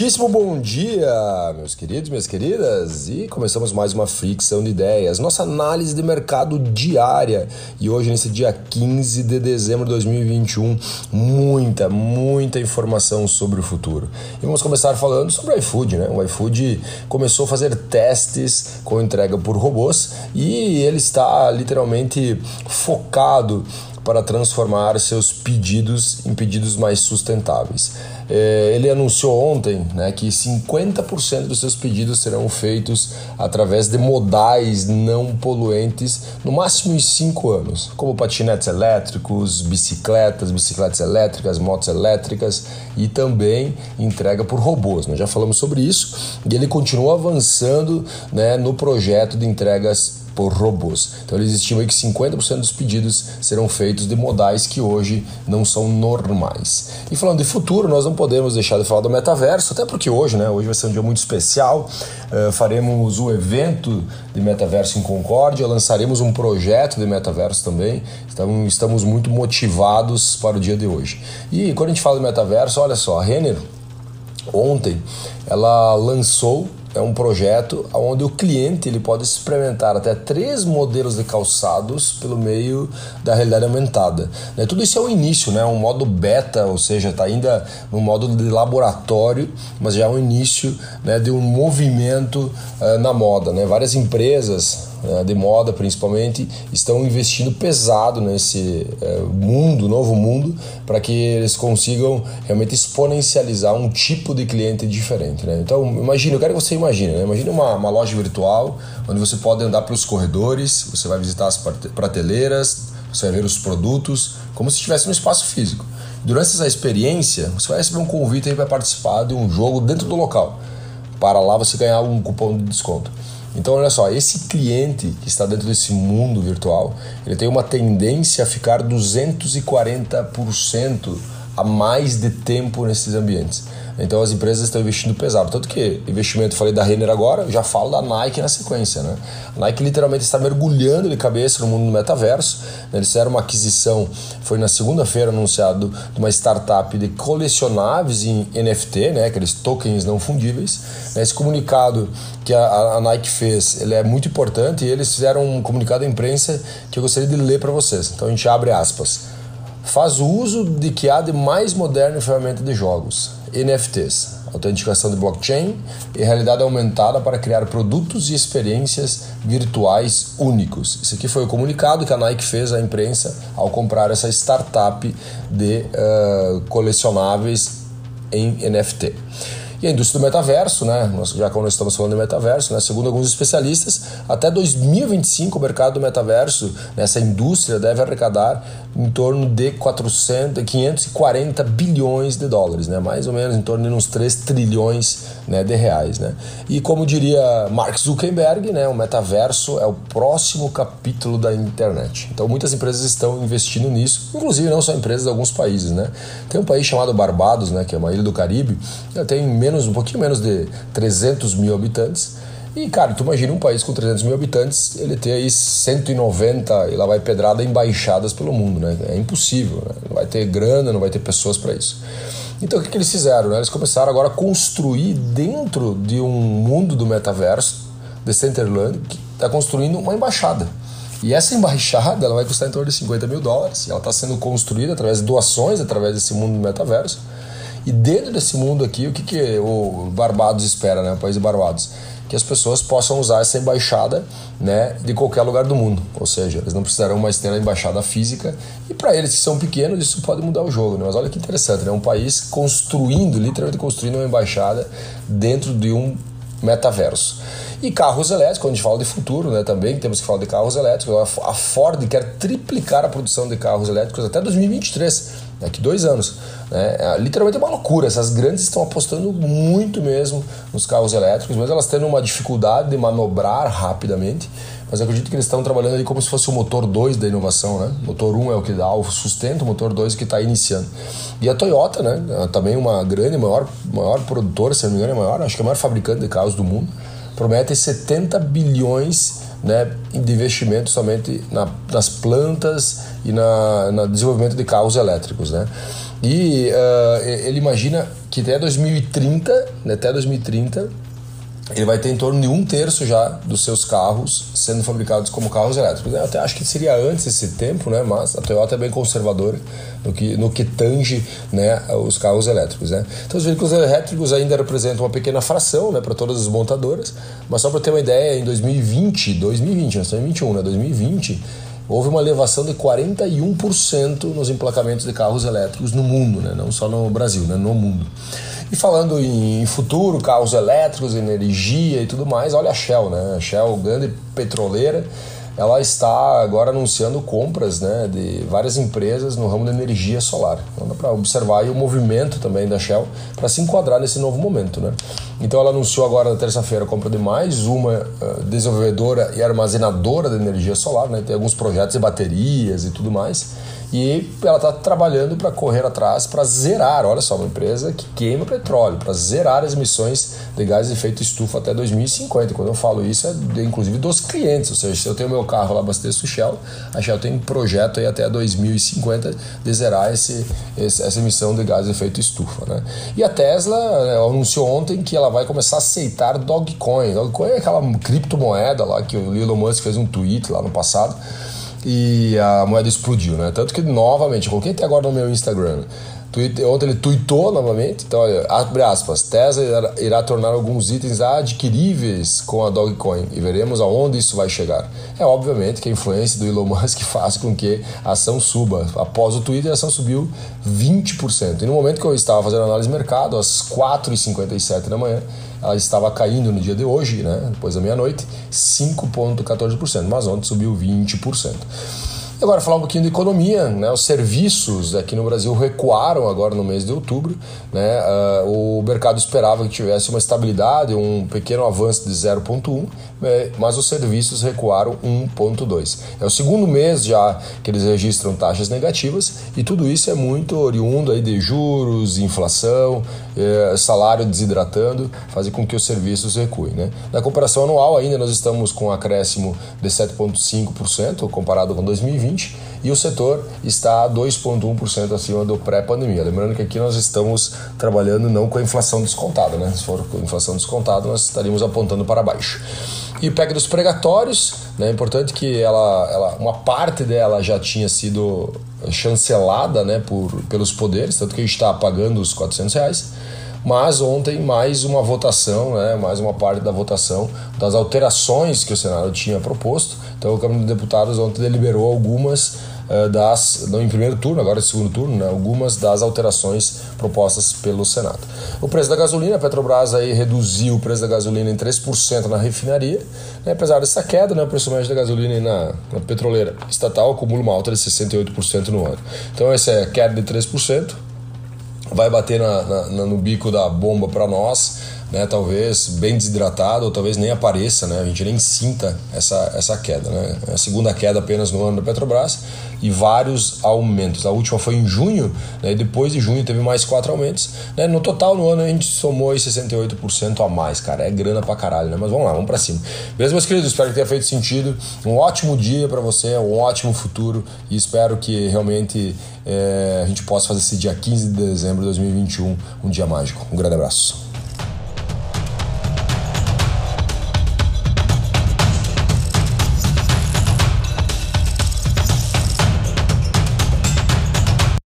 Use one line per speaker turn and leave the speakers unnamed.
Muitíssimo bom dia, meus queridos, minhas queridas, e começamos mais uma fricção de ideias, nossa análise de mercado diária. E hoje, nesse dia 15 de dezembro de 2021, muita, muita informação sobre o futuro. E vamos começar falando sobre o iFood, né? O iFood começou a fazer testes com entrega por robôs e ele está literalmente focado para transformar seus pedidos em pedidos mais sustentáveis. É, ele anunciou ontem né, que 50% dos seus pedidos serão feitos através de modais não poluentes, no máximo em 5 anos, como patinetes elétricos, bicicletas, bicicletas elétricas, motos elétricas e também entrega por robôs. Nós já falamos sobre isso e ele continua avançando né, no projeto de entregas por robôs. Então eles estimam que 50% dos pedidos serão feitos de modais que hoje não são normais. E falando de futuro, nós não podemos deixar de falar do metaverso, até porque hoje, né, hoje vai ser um dia muito especial. Uh, faremos o evento de metaverso em Concórdia, lançaremos um projeto de metaverso também. Então estamos muito motivados para o dia de hoje. E quando a gente fala de metaverso, olha só, a Renner ontem ela lançou é um projeto onde o cliente ele pode experimentar até três modelos de calçados pelo meio da realidade aumentada. Né? Tudo isso é o início, né? um modo beta, ou seja, está ainda no modo de laboratório, mas já é o início né, de um movimento uh, na moda. Né? Várias empresas né, de moda principalmente, estão investindo pesado nesse é, mundo, novo mundo, para que eles consigam realmente exponencializar um tipo de cliente diferente. Né? Então, imagine, eu quero que você imagine, né? imagine uma, uma loja virtual onde você pode andar pelos corredores, você vai visitar as prateleiras, você vai ver os produtos, como se estivesse no espaço físico. Durante essa experiência, você vai receber um convite para participar de um jogo dentro do local. Para lá você ganhar um cupom de desconto. Então, olha só, esse cliente que está dentro desse mundo virtual, ele tem uma tendência a ficar 240% a mais de tempo nesses ambientes. Então as empresas estão investindo pesado. Tanto que investimento, falei da Renner agora, já falo da Nike na sequência. Né? A Nike literalmente está mergulhando de cabeça no mundo do metaverso. Eles fizeram uma aquisição, foi na segunda-feira anunciado, de uma startup de colecionáveis em NFT, né? aqueles tokens não fundíveis. Esse comunicado que a, a Nike fez ele é muito importante e eles fizeram um comunicado à imprensa que eu gostaria de ler para vocês. Então a gente abre aspas. Faz uso de que há de mais moderno em ferramenta de jogos NFTs, autenticação de blockchain e realidade aumentada para criar produtos e experiências virtuais únicos. Isso aqui foi o comunicado que a Nike fez à imprensa ao comprar essa startup de uh, colecionáveis em NFT. E a indústria do metaverso, né? já que nós estamos falando de metaverso, né? segundo alguns especialistas, até 2025 o mercado do metaverso, nessa indústria, deve arrecadar em torno de 400, 540 bilhões de dólares, né? mais ou menos em torno de uns 3 trilhões né, de reais. Né? E como diria Mark Zuckerberg, né, o metaverso é o próximo capítulo da internet. Então muitas empresas estão investindo nisso, inclusive não só empresas de alguns países. Né? Tem um país chamado Barbados, né, que é uma ilha do Caribe, tem menos, um pouquinho menos de 300 mil habitantes. E, cara, tu imagina um país com 300 mil habitantes, ele ter aí 190 e lá vai pedrada embaixadas pelo mundo, né? É impossível, né? Não vai ter grana, não vai ter pessoas para isso. Então, o que, que eles fizeram? Né? Eles começaram agora a construir dentro de um mundo do metaverso, de Centerland, que está construindo uma embaixada. E essa embaixada ela vai custar em torno de 50 mil dólares. Ela está sendo construída através de doações, através desse mundo do metaverso. E dentro desse mundo aqui, o que, que o Barbados espera, né? o país de Barbados? Que as pessoas possam usar essa embaixada né, de qualquer lugar do mundo. Ou seja, eles não precisarão mais ter a embaixada física. E para eles que são pequenos, isso pode mudar o jogo. Né? Mas olha que interessante, né? um país construindo, literalmente construindo uma embaixada dentro de um metaverso. E carros elétricos, quando a gente fala de futuro, né, também temos que falar de carros elétricos. A Ford quer triplicar a produção de carros elétricos até 2023, daqui dois anos. Né? É, literalmente é uma loucura. Essas grandes estão apostando muito mesmo nos carros elétricos, mas elas tendo uma dificuldade de manobrar rapidamente. Mas acredito que eles estão trabalhando ali como se fosse o motor 2 da inovação, né? Motor 1 um é o que dá o sustento, o motor 2 é que está iniciando. E a Toyota, né? É também uma grande, maior, maior produtora, se não me engano, é maior, acho que é a maior fabricante de carros do mundo, promete 70 bilhões né, de investimento somente na, nas plantas e na, no desenvolvimento de carros elétricos. Né? E uh, ele imagina que até 2030, né, até 2030, ele vai ter em torno de um terço já dos seus carros sendo fabricados como carros elétricos. Eu até acho que seria antes esse tempo, né? mas a Toyota é bem conservadora no que, no que tange né, os carros elétricos. Né? Então, os veículos elétricos ainda representam uma pequena fração né, para todas as montadoras, mas só para ter uma ideia, em 2020, 2020, nós estamos em 2021, né? 2020, houve uma elevação de 41% nos emplacamentos de carros elétricos no mundo, né? não só no Brasil, né? no mundo. E falando em futuro, carros elétricos, energia e tudo mais, olha a Shell, né? A Shell, grande petroleira, ela está agora anunciando compras né, de várias empresas no ramo da energia solar. Então dá para observar o movimento também da Shell para se enquadrar nesse novo momento. Né? Então ela anunciou agora na terça-feira a compra de mais uma desenvolvedora e armazenadora de energia solar, né? tem alguns projetos de baterias e tudo mais. E ela está trabalhando para correr atrás para zerar, olha só, uma empresa que queima petróleo, para zerar as emissões de gases de efeito estufa até 2050. Quando eu falo isso, é de, inclusive dos clientes, ou seja, se eu tenho meu carro lá, abasteço Shell, a Shell tem um projeto aí até 2050 de zerar esse, esse, essa emissão de gases de efeito estufa. Né? E a Tesla né, anunciou ontem que ela vai começar a aceitar Dogecoin. Dogecoin é aquela criptomoeda lá que o Elon Musk fez um tweet lá no passado e a moeda explodiu, né? Tanto que, novamente, eu coloquei até agora no meu Instagram. Twitter, ontem ele tweetou novamente, então, olha, abre aspas, Tesla irá, tornar alguns itens adquiríveis com a Dogecoin e veremos aonde isso vai chegar. É obviamente que a influência do Elon Musk faz com que a ação suba. Após o Twitter, a ação subiu 20%. E no momento que eu estava fazendo análise de mercado, às 4h57 da manhã, ela estava caindo no dia de hoje, né, depois da meia-noite, 5,14%, mas ontem subiu 20%. Agora falar um pouquinho de economia, né? Os serviços aqui no Brasil recuaram agora no mês de outubro, né? Uh, o mercado esperava que tivesse uma estabilidade, um pequeno avanço de 0,1, né? mas os serviços recuaram 1,2. É o segundo mês já que eles registram taxas negativas e tudo isso é muito oriundo aí de juros, inflação, eh, salário desidratando, fazem com que os serviços recuem, né? Na comparação anual ainda nós estamos com um acréscimo de 7,5% comparado com 2020 2020 e o setor está 2,1% acima do pré-pandemia. Lembrando que aqui nós estamos trabalhando não com a inflação descontada, né? Se for com a inflação descontada, nós estaríamos apontando para baixo. E o PEC dos pregatórios, né? é importante que ela, ela, uma parte dela já tinha sido chancelada né, por, pelos poderes, tanto que a gente está pagando os 400 reais. Mas ontem mais uma votação, né, mais uma parte da votação das alterações que o Senado tinha proposto. Então, o Câmara dos Deputados ontem deliberou algumas uh, das, não em primeiro turno, agora em segundo turno, né, algumas das alterações propostas pelo Senado. O preço da gasolina, a Petrobras aí reduziu o preço da gasolina em 3% na refinaria. Né, apesar dessa queda, né, o preço médio da gasolina na, na petroleira estatal acumula uma alta de 68% no ano. Então, essa é a queda de 3% vai bater na, na, no bico da bomba para nós, né? Talvez bem desidratado ou talvez nem apareça, né? A gente nem sinta essa, essa queda, né? É a segunda queda apenas no ano da Petrobras e vários aumentos. A última foi em junho, né? depois de junho teve mais quatro aumentos. Né? No total, no ano, a gente somou 68% a mais, cara. É grana pra caralho, né? Mas vamos lá, vamos pra cima. Beleza, meus queridos? Espero que tenha feito sentido. Um ótimo dia para você, um ótimo futuro e espero que realmente é, a gente possa fazer esse dia 15 de dezembro de 2021 um dia mágico. Um grande abraço.